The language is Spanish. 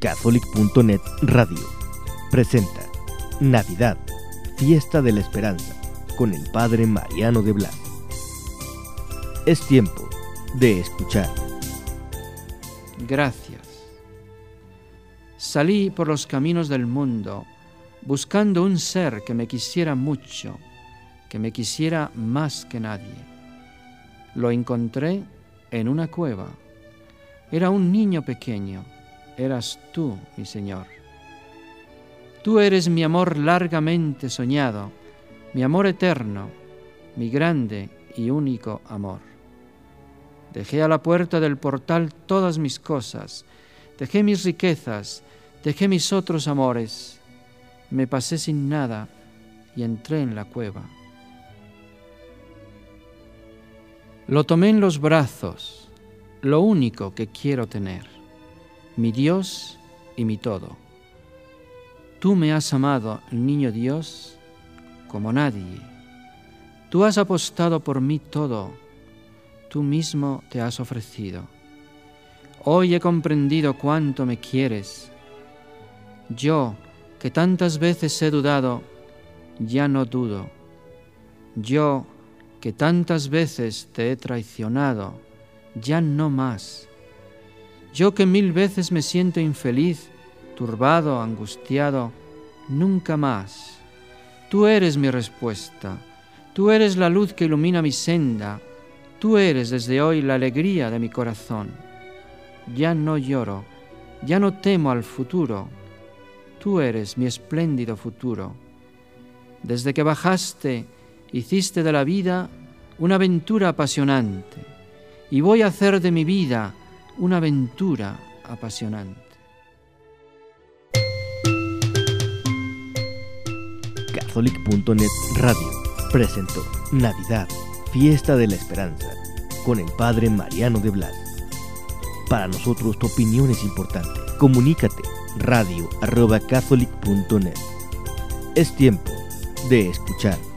Catholic.net Radio presenta Navidad, Fiesta de la Esperanza, con el Padre Mariano de Blas. Es tiempo de escuchar. Gracias. Salí por los caminos del mundo buscando un ser que me quisiera mucho, que me quisiera más que nadie. Lo encontré en una cueva. Era un niño pequeño eras tú, mi Señor. Tú eres mi amor largamente soñado, mi amor eterno, mi grande y único amor. Dejé a la puerta del portal todas mis cosas, dejé mis riquezas, dejé mis otros amores, me pasé sin nada y entré en la cueva. Lo tomé en los brazos, lo único que quiero tener mi Dios y mi todo. Tú me has amado, niño Dios, como nadie. Tú has apostado por mí todo. Tú mismo te has ofrecido. Hoy he comprendido cuánto me quieres. Yo, que tantas veces he dudado, ya no dudo. Yo, que tantas veces te he traicionado, ya no más. Yo que mil veces me siento infeliz, turbado, angustiado, nunca más. Tú eres mi respuesta, tú eres la luz que ilumina mi senda, tú eres desde hoy la alegría de mi corazón. Ya no lloro, ya no temo al futuro, tú eres mi espléndido futuro. Desde que bajaste, hiciste de la vida una aventura apasionante, y voy a hacer de mi vida una aventura apasionante. Catholic.net Radio presentó Navidad, Fiesta de la Esperanza, con el Padre Mariano de Blas. Para nosotros tu opinión es importante. Comunícate radio arroba catholic.net. Es tiempo de escuchar.